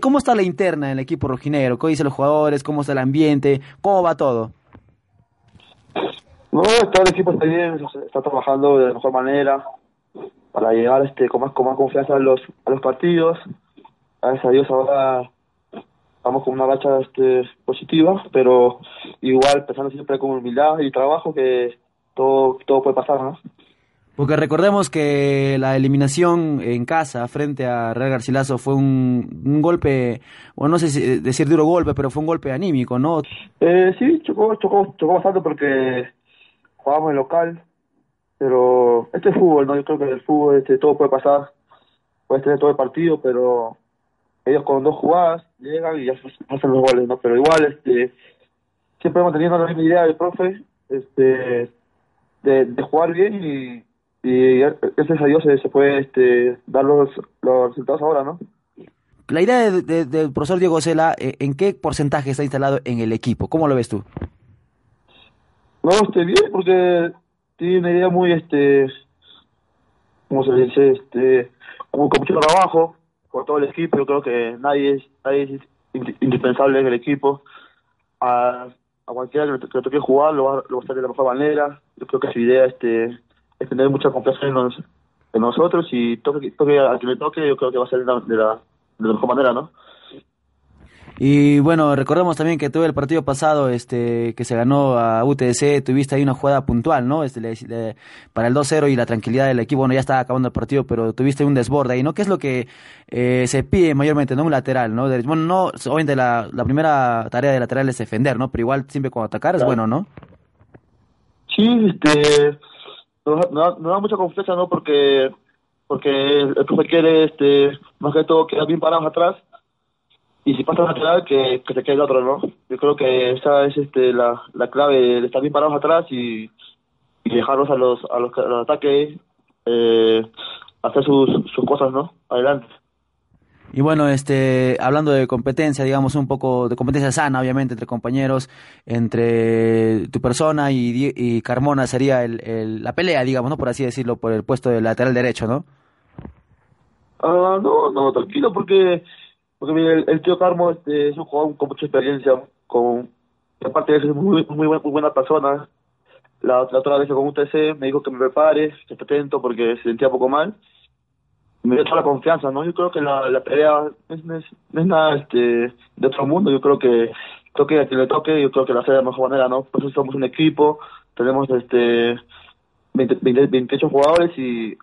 ¿Cómo está la interna en el equipo rojinegro? ¿Qué dicen los jugadores? ¿Cómo está el ambiente? ¿Cómo va todo? No, todo el equipo está bien, está trabajando de la mejor manera para llegar este con más con más confianza a los a los partidos. Gracias a Dios ahora vamos con una racha este, positiva, pero igual pensando siempre con humildad y trabajo que todo todo puede pasar, ¿no? Porque recordemos que la eliminación en casa frente a Real Garcilaso fue un, golpe, bueno, no sé si decir duro golpe, pero fue un golpe anímico, ¿no? Eh, sí, chocó, chocó, chocó bastante porque jugábamos en local, pero este es fútbol, ¿no? Yo creo que en el fútbol este, todo puede pasar, puede tener todo el partido, pero ellos con dos jugadas llegan y ya hacen los goles, ¿no? Pero igual, este, siempre manteniendo la misma idea del profe, este, de, de jugar bien y y gracias a Dios se, puede este, dar los, los resultados ahora, ¿no? La idea del profesor Diego Cela, eh, ¿en qué porcentaje está instalado en el equipo? ¿Cómo lo ves tú? No, esté bien, porque tiene una idea muy, este, ¿cómo se dice? Este, con, con mucho trabajo por todo el equipo. Yo creo que nadie es, nadie es indispensable en el equipo. A, a cualquiera que le, toque jugar lo va, lo va a hacer de la mejor manera. Yo creo que su idea este, es tener mucha confianza en, en nosotros y toque, toque a quien le toque, yo creo que va a ser de la, de la, mejor manera, ¿no? Y bueno, recordemos también que tuve el partido pasado este que se ganó a UTC, tuviste ahí una jugada puntual, ¿no? Este, le, para el 2-0 y la tranquilidad del equipo, bueno, ya estaba acabando el partido, pero tuviste un desborde ahí, ¿no? ¿Qué es lo que eh, se pide mayormente, ¿no? Un lateral, ¿no? bueno, no, obviamente la, la primera tarea de lateral es defender, ¿no? Pero igual siempre cuando atacar es bueno, ¿no? Sí, este nos, da mucha confianza, ¿no? Porque porque el, profe quiere, este, más que todo, quedar bien parados atrás y si pasa lateral, que, que se quede el otro, ¿no? Yo creo que esa es este, la, la clave de estar bien parados atrás y, y dejarlos a los, a los, a los ataques eh, hacer sus, sus cosas, ¿no? Adelante. Y bueno, este, hablando de competencia, digamos un poco de competencia sana, obviamente, entre compañeros, entre tu persona y, y Carmona sería el, el, la pelea, digamos, ¿no? Por así decirlo, por el puesto de lateral derecho, ¿no? Ah, no, no, tranquilo, porque, porque el, tío Carmo este, es un jugador con mucha experiencia, con, aparte de eso es muy, muy, muy buena persona. La, la otra vez con un TC me dijo que me prepare, que esté atento porque se sentía poco mal me dio toda la confianza, ¿no? Yo creo que la, la pelea no es, nada este, de otro mundo, yo creo que toque a quien le toque, yo creo que la hace de la mejor manera, ¿no? Por eso somos un equipo, tenemos este 20, 28 jugadores y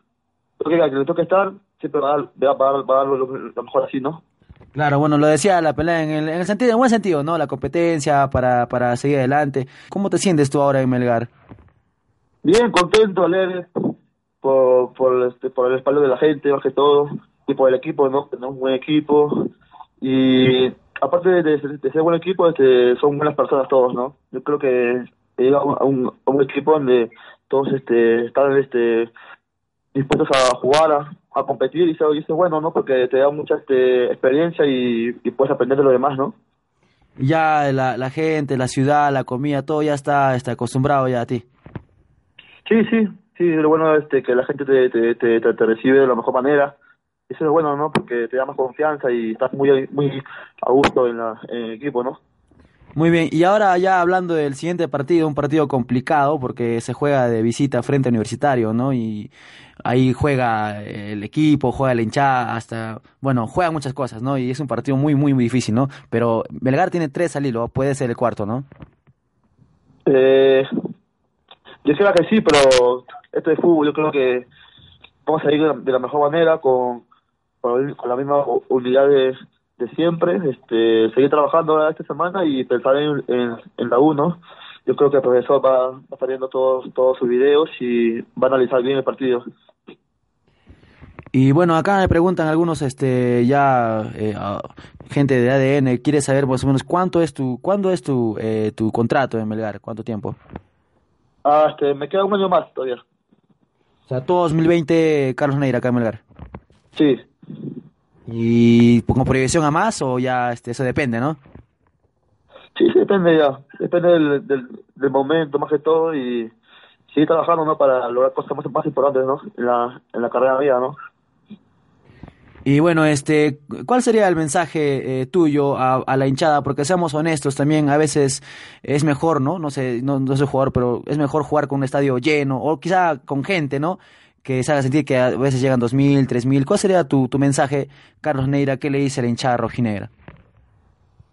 creo que a quien le toque estar siempre va a dar, va a dar, lo, mejor así, ¿no? Claro, bueno, lo decía la pelea en el, en el sentido, en buen sentido, ¿no? La competencia para, para seguir adelante. ¿Cómo te sientes tú ahora en Melgar? Bien, contento, alegre por, por, este, por el respaldo de la gente, más que todo, y por el equipo, ¿no? Tenemos un buen equipo. Y aparte de, ser buen equipo, este, son buenas personas todos, ¿no? Yo creo que llega a un, a un, equipo donde todos este, están este, dispuestos a jugar, a, competir, y eso, y es bueno, ¿no? Porque te da mucha este, experiencia y, puedes aprender de lo demás, ¿no? Ya la, la gente, la ciudad, la comida, todo ya está, está acostumbrado ya a ti. Sí, sí, Sí, lo bueno es este, que la gente te, te, te, te, recibe de la mejor manera. Eso es bueno, ¿no? Porque te da más confianza y estás muy, muy a gusto en, la, en el equipo, ¿no? Muy bien, y ahora ya hablando del siguiente partido, un partido complicado porque se juega de visita frente a Universitario, ¿no? Y ahí juega el equipo, juega la hinchada, hasta, bueno, juega muchas cosas, ¿no? Y es un partido muy, muy, muy difícil, ¿no? Pero Belgar tiene tres al hilo, puede ser el cuarto, ¿no? Eh, yo creo que sí, pero esto es fútbol, yo creo que vamos a ir de la, mejor manera, con, con, la misma unidad de, de siempre, este, seguir trabajando esta semana y pensar en, en, la 1. Yo creo que el profesor va, va a estar viendo todos, todos sus videos y va a analizar bien el partido. Y bueno, acá me preguntan algunos, este, ya eh, gente de ADN, quiere saber más o menos cuánto es tu, cuándo es tu, eh, tu contrato en Melgar, cuánto tiempo. Ah, este, me queda un año más todavía. O sea, todo 2020 Carlos Neira acá en Melgar. Sí. ¿Y con proyección a más o ya este, eso depende, no? Sí, sí, depende ya. Depende del, del, momento más que todo y seguir trabajando, ¿no? Para lograr cosas más, más importantes, ¿no? En la, en la carrera mía, ¿no? Y bueno, este, ¿cuál sería el mensaje eh, tuyo a, la hinchada? Porque seamos honestos, también a veces es mejor, ¿no? No sé, no, no soy jugador, pero es mejor jugar con un estadio lleno o quizá con gente, ¿no? Que se haga sentir que a veces llegan 2.000, 3.000. ¿Cuál sería tu, tu mensaje, Carlos Neira? ¿Qué le dice a la hinchada rojinegra?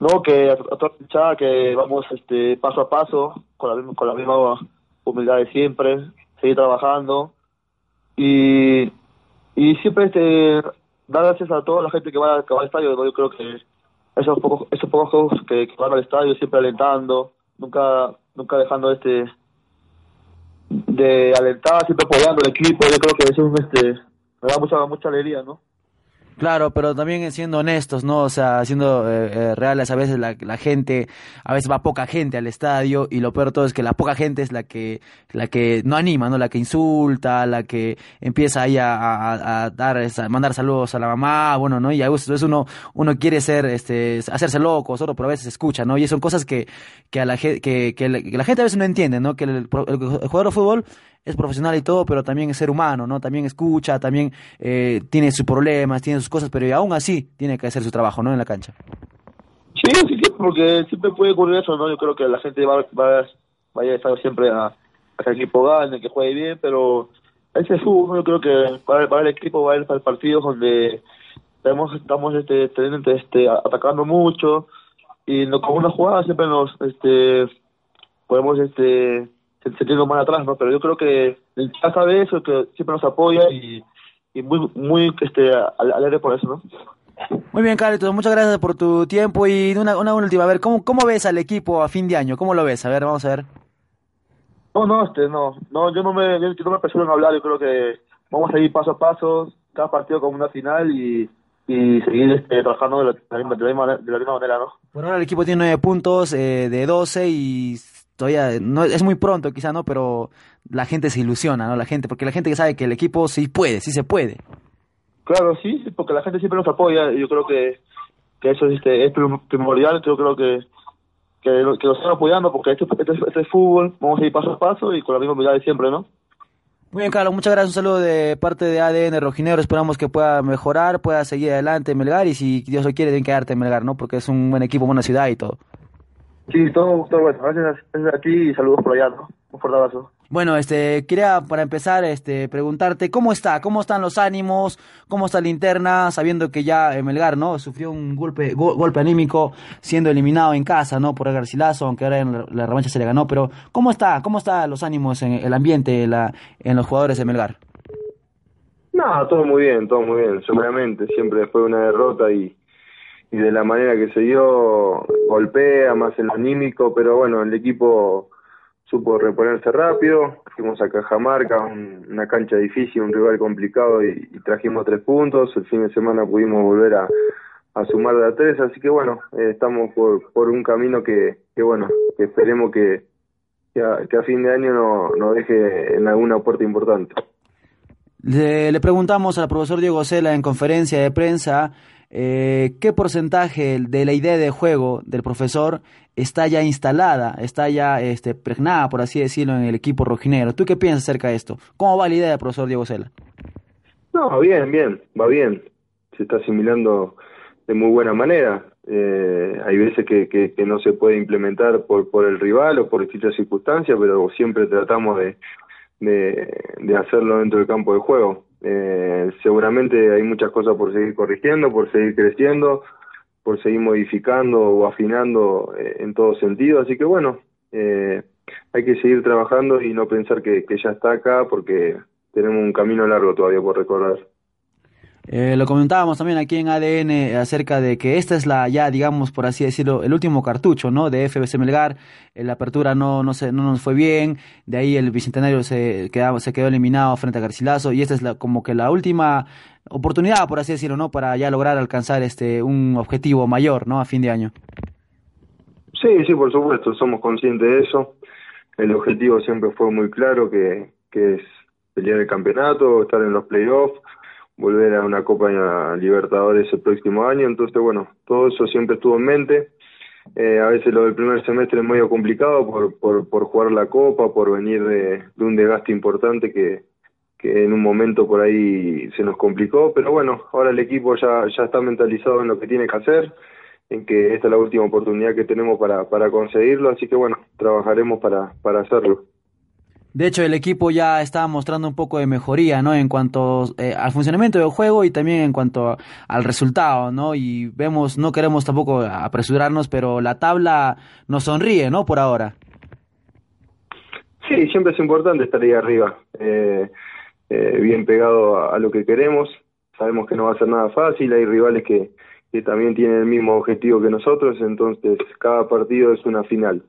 No, que a, toda la hinchada que vamos este, paso a paso, con la, con la misma humildad de siempre, seguir trabajando y, y siempre este dar gracias a toda la gente que va, que va al estadio. Yo creo que esos pocos, esos pocos que, van al estadio siempre alentando, nunca nunca dejando este de alentar, siempre apoyando al equipo. Yo creo que eso es este, me da mucha, mucha alegría, ¿no? Claro, pero también siendo honestos, ¿no? O sea, siendo eh, eh, reales, a veces la, la, gente, a veces va poca gente al estadio y lo peor de todo es que la poca gente es la que, la que no anima, ¿no? La que insulta, la que empieza ahí a, a, dar, a mandar saludos a la mamá, bueno, ¿no? Y a veces uno, uno quiere ser, este, hacerse loco, solo, pero a veces escucha, ¿no? Y son cosas que, que a la, que, que, la gente a veces no entiende, ¿no? Que el, el jugador de fútbol es profesional y todo, pero también es ser humano, ¿no? También escucha, también eh, tiene sus problemas, tiene sus cosas, pero aún así tiene que hacer su trabajo, ¿no? En la cancha. Sí, sí, sí, porque siempre puede ocurrir eso, ¿no? Yo creo que la gente va, va, vaya a estar siempre a, que el equipo gane, que juegue bien, pero ese fútbol, yo creo que para, el equipo va a ir para el partido donde estamos, estamos este, este, atacando mucho y no, con una jugada siempre nos este, podemos este sentirnos más atrás, ¿no? Pero yo creo que el chat sabe eso, que siempre nos apoya y, y muy, muy este, alegre por eso, ¿no? Muy bien, Carlitos, muchas gracias por tu tiempo y una, una última, a ver, ¿cómo, ¿cómo ves al equipo a fin de año? ¿Cómo lo ves? A ver, vamos a ver. No, no, este, no, no, yo no me, yo no me apresuro en hablar, yo creo que vamos a ir paso a paso, cada partido como una final y, y seguir este, trabajando de la, de, la misma, de la misma manera, ¿no? Por ahora el equipo tiene nueve puntos eh, de 12 y todavía no es muy pronto quizá no pero la gente se ilusiona no la gente porque la gente que sabe que el equipo sí puede sí se puede claro sí porque la gente siempre nos apoya y yo creo que, que eso es, este, es primordial yo creo que que lo, que están apoyando porque este, este, este, es fútbol vamos a ir paso a paso y con la misma humildad de siempre no muy bien, Carlos, muchas gracias. Un saludo de parte de ADN Rojinegro. Esperamos que pueda mejorar, pueda seguir adelante Melgar y si Dios lo quiere, deben quedarte en Melgar, ¿no? Porque es un buen equipo, buena ciudad y todo. Sí, todo, todo bueno. Gracias, a ti y saludos por allá, ¿no? Un fuerte abrazo. Bueno, este, quería para empezar, este, preguntarte cómo está, cómo están los ánimos, cómo está la interna, sabiendo que ya Melgar, ¿no? Sufrió un golpe, golpe anímico siendo eliminado en casa, ¿no? Por el Garcilaso, aunque ahora en la, revancha se le ganó, pero ¿cómo está, cómo están los ánimos en el ambiente, la, en los jugadores de Melgar? No, todo muy bien, todo muy bien. Seguramente siempre fue una derrota y y de la manera que se dio, golpea más en lo anímico, pero bueno, el equipo supo reponerse rápido, fuimos a Cajamarca, una cancha difícil, un rival complicado y, trajimos tres puntos, el fin de semana pudimos volver a, sumar de a tres, así que bueno, eh, estamos por, por un camino que, que bueno, que esperemos que, que, a, fin de año nos no deje en alguna puerta importante. Le, le preguntamos al profesor Diego Cela en conferencia de prensa eh, ¿qué porcentaje de la idea de juego del profesor está ya instalada, está ya este, pregnada, por así decirlo, en el equipo rojinero? ¿Tú qué piensas acerca de esto? ¿Cómo va la idea del profesor Diego Sela? No, bien, bien, va bien. Se está asimilando de muy buena manera. Eh, hay veces que, que, no se puede implementar por, por el rival o por distintas circunstancias, pero siempre tratamos de, de hacerlo dentro del campo de juego. Eh, seguramente hay muchas cosas por seguir corrigiendo, por seguir creciendo, por seguir modificando o afinando eh, en todo sentido. Así que bueno, eh, hay que seguir trabajando y no pensar que, que ya está acá porque tenemos un camino largo todavía por recorrer. Eh, lo comentábamos también aquí en ADN acerca de que esta es la ya, digamos, por así decirlo, el último cartucho, ¿no? De FBC Melgar. La apertura no, no, se, no nos fue bien. De ahí el Bicentenario se, quedaba, se quedó eliminado frente a Garcilaso. Y esta es la, como que la última oportunidad, por así decirlo, ¿no? Para ya lograr alcanzar este un objetivo mayor, ¿no? A fin de año. Sí, sí, por supuesto. Somos conscientes de eso. El objetivo siempre fue muy claro que, que es pelear el campeonato, estar en los playoffs volver a una Copa Libertadores el próximo año, entonces bueno, todo eso siempre estuvo en mente. Eh, a veces lo del primer semestre es medio complicado por, por, jugar la Copa, por venir de, un desgaste importante que, que en un momento por ahí se nos complicó, pero bueno, ahora el equipo ya, ya está mentalizado en lo que tiene que hacer, en que esta es la última oportunidad que tenemos para, para conseguirlo, así que bueno, trabajaremos para, para hacerlo. De hecho, el equipo ya está mostrando un poco de mejoría, ¿no? En cuanto eh, al funcionamiento del juego y también en cuanto al resultado, ¿no? Y vemos, no queremos tampoco apresurarnos, pero la tabla nos sonríe, ¿no? Por ahora. Sí, siempre es importante estar ahí arriba, eh, eh, bien pegado a, lo que queremos. Sabemos que no va a ser nada fácil, hay rivales que, que también tienen el mismo objetivo que nosotros, entonces cada partido es una final.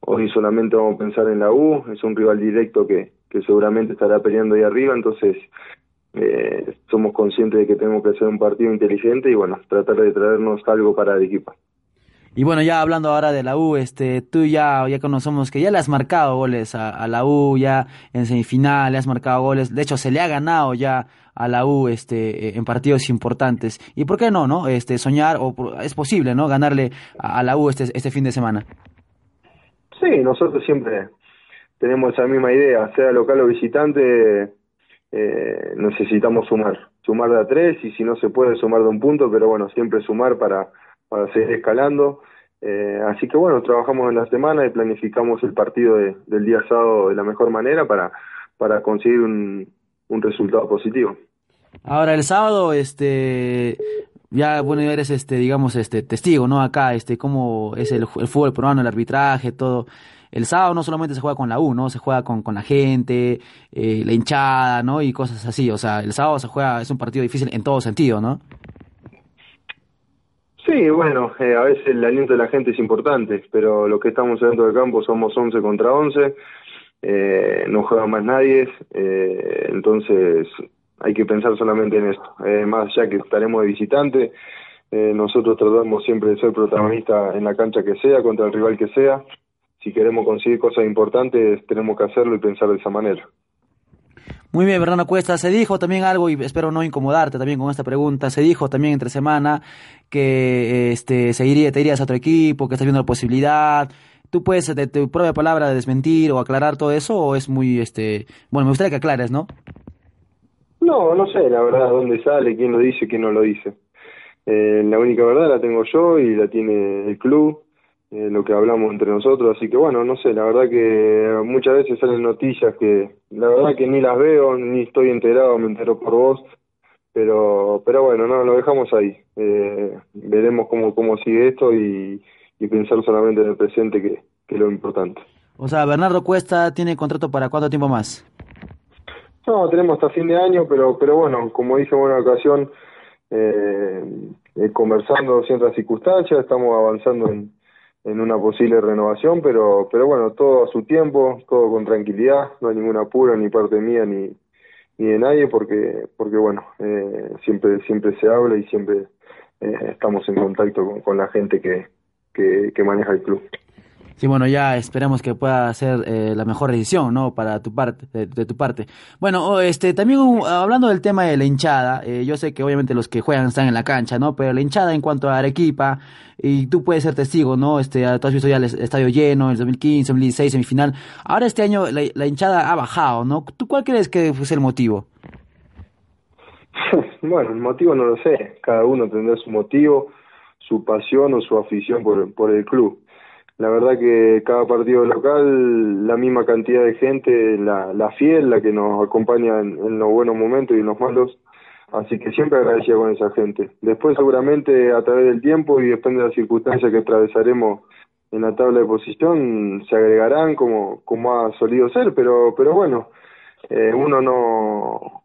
Hoy solamente vamos a pensar en la U, es un rival directo que, que seguramente estará peleando ahí arriba, entonces eh, somos conscientes de que tenemos que hacer un partido inteligente y bueno, tratar de traernos algo para el equipo. Y bueno, ya hablando ahora de la U, este, tú ya, ya conocemos que ya le has marcado goles a, la U, ya en semifinal le has marcado goles, de hecho se le ha ganado ya a la U este, en partidos importantes. ¿Y por qué no, no? Este, soñar, o es posible, ¿no? Ganarle a, a la U este, este fin de semana. Sí, nosotros siempre tenemos esa misma idea, sea local o visitante, eh, necesitamos sumar, sumar de a tres y si no se puede sumar de un punto, pero bueno, siempre sumar para, para seguir escalando. Eh, así que bueno, trabajamos en la semana y planificamos el partido del día sábado de la mejor manera para, para conseguir un, un resultado positivo. Ahora el sábado, este, ya bueno eres este digamos este testigo no acá este cómo es el, el fútbol peruano el arbitraje todo. El sábado no solamente se juega con la U no se juega con, con la gente eh, la hinchada no y cosas así. O sea el sábado se juega es un partido difícil en todo sentido no sí bueno eh, a veces el aliento de la gente es importante pero lo que estamos dentro del campo somos 11 contra 11 eh, no juega más nadie entonces hay que pensar solamente en esto. Eh, más allá que estaremos de visitante, eh, nosotros tratamos siempre de ser protagonistas en la cancha que sea, contra el rival que sea. Si queremos conseguir cosas importantes, tenemos que hacerlo y pensar de esa manera. Muy bien, Bernardo Cuesta, se dijo también algo, y espero no incomodarte también con esta pregunta, se dijo también entre semana que este, seguiría, te irías a otro equipo, que estás viendo la posibilidad. ¿Tú puedes de tu propia palabra desmentir o aclarar todo eso o es muy, este, bueno, me gustaría que aclares, ¿no? No, no sé la verdad dónde sale, quién lo dice, quién no lo dice. Eh, la única verdad la tengo yo y la tiene el club, eh, lo que hablamos entre nosotros, así que bueno, no sé, la verdad que muchas veces salen noticias que la verdad que ni las veo, ni estoy enterado, me entero por vos, pero pero bueno, no, lo dejamos ahí. Eh, veremos cómo, cómo sigue esto y, y pensar solamente en el presente que, que es lo importante. O sea, Bernardo Cuesta tiene contrato para cuánto tiempo más? No, tenemos hasta fin de año, pero pero bueno, como dije en una ocasión, eh, eh, conversando ciertas circunstancias, estamos avanzando en, en una posible renovación, pero pero bueno, todo a su tiempo, todo con tranquilidad, no hay ningún apuro ni parte mía ni ni de nadie, porque porque bueno, eh, siempre siempre se habla y siempre eh, estamos en contacto con, con la gente que, que, que maneja el club. Sí, bueno, ya esperamos que pueda ser eh, la mejor decisión, ¿no? Para tu parte, de, tu parte. Bueno, este, también uh, hablando del tema de la hinchada, eh, yo sé que obviamente los que juegan están en la cancha, ¿no? Pero la hinchada en cuanto a Arequipa, y tú puedes ser testigo, ¿no? Este, tú has visto ya el estadio lleno, el 2015, 2016, semifinal. Ahora este año la, hinchada ha bajado, ¿no? ¿Tú cuál crees que fue el motivo? bueno, el motivo no lo sé. Cada uno tendrá su motivo, su pasión o su afición por el club la verdad que cada partido local, la misma cantidad de gente, la, la fiel, la que nos acompaña en, los buenos momentos y en los malos, así que siempre agradecía con esa gente. Después seguramente a través del tiempo y depende de las circunstancias que atravesaremos en la tabla de posición, se agregarán como, como ha solido ser, pero, pero bueno, eh, uno no,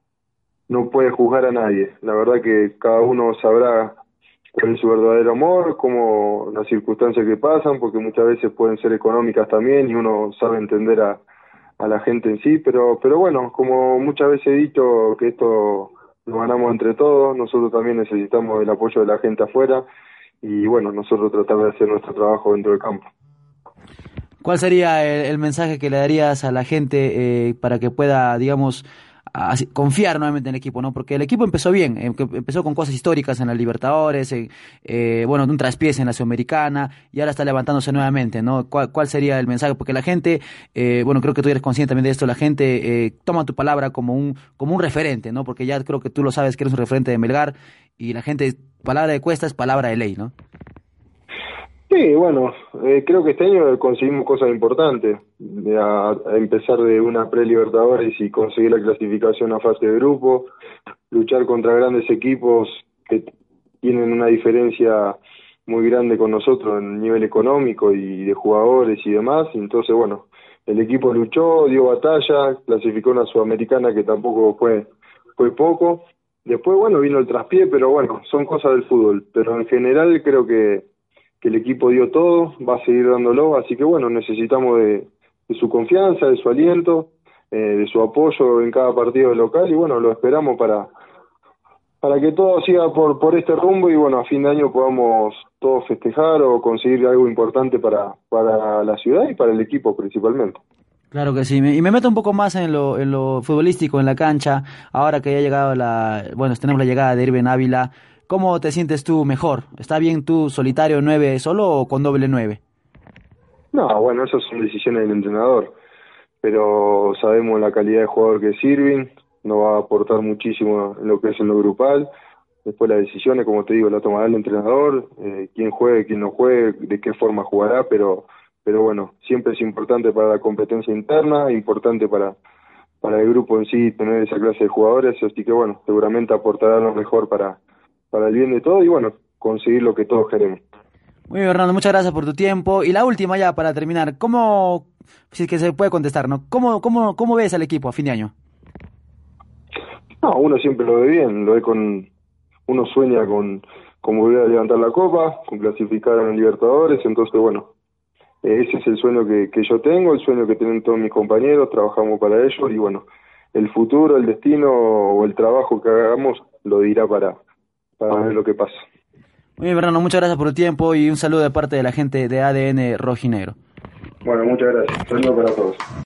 no puede juzgar a nadie. La verdad que cada uno sabrá cuál es su verdadero amor, cómo las circunstancias que pasan, porque muchas veces pueden ser económicas también y uno sabe entender a, a la gente en sí, pero, pero bueno, como muchas veces he dicho que esto lo ganamos entre todos, nosotros también necesitamos el apoyo de la gente afuera y bueno, nosotros tratar de hacer nuestro trabajo dentro del campo. ¿Cuál sería el, mensaje que le darías a la gente eh, para que pueda, digamos, confiar nuevamente en el equipo, ¿no? Porque el equipo empezó bien, em, empezó con cosas históricas en la Libertadores, eh, bueno, un traspiés en la Sudamericana y ahora está levantándose nuevamente, ¿no? ¿Cuál, cuál sería el mensaje? Porque la gente, eh, bueno, creo que tú eres consciente también de esto, la gente eh, toma tu palabra como un, como un referente, ¿no? Porque ya creo que tú lo sabes que eres un referente de Melgar y la gente, palabra de cuesta es palabra de ley, ¿no? Sí, bueno, eh, creo que este año conseguimos cosas importantes. A, empezar de una pre-Libertadores y conseguir la clasificación a fase de grupo, luchar contra grandes equipos que tienen una diferencia muy grande con nosotros en nivel económico y de jugadores y demás. Entonces, bueno, el equipo luchó, dio batalla, clasificó una sudamericana que tampoco fue, fue poco. Después, bueno, vino el traspié, pero bueno, son cosas del fútbol. Pero en general creo que que el equipo dio todo, va a seguir dándolo, así que bueno, necesitamos de, su confianza, de su aliento, eh, de su apoyo en cada partido local y bueno, lo esperamos para para que todo siga por por este rumbo y bueno, a fin de año podamos todos festejar o conseguir algo importante para para la ciudad y para el equipo principalmente. Claro que sí, y me meto un poco más en lo, en lo futbolístico, en la cancha, ahora que ya ha llegado la, bueno, tenemos la llegada de Irving Ávila, ¿Cómo te sientes tú mejor? ¿Está bien tú solitario 9 solo o con doble 9? No, bueno, esas son decisiones del entrenador, pero sabemos la calidad de jugador que es Irving, no va a aportar muchísimo en lo que es en lo grupal. Después las decisiones, como te digo, la tomará el entrenador, eh, quién juegue, quién no juegue, de qué forma jugará, pero pero bueno, siempre es importante para la competencia interna, importante para para el grupo en sí tener esa clase de jugadores, así que bueno, seguramente aportará lo mejor para para el bien de todo y bueno, conseguir lo que todos queremos. Muy bien, Fernando, muchas gracias por tu tiempo. Y la última ya para terminar, ¿cómo, si es que se puede contestar, ¿no? ¿Cómo, cómo, cómo ves al equipo a fin de año? No, uno siempre lo ve bien, lo ve con, uno sueña con, con volver a levantar la copa, con clasificar a los Libertadores, entonces bueno, ese es el sueño que, que yo tengo, el sueño que tienen todos mis compañeros, trabajamos para ello y bueno, el futuro, el destino o el trabajo que hagamos lo dirá para, para ver lo que pasa. Muy bien, Fernando, muchas gracias por el tiempo y un saludo de parte de la gente de ADN Rojinegro. Bueno, muchas gracias. Saludos para todos.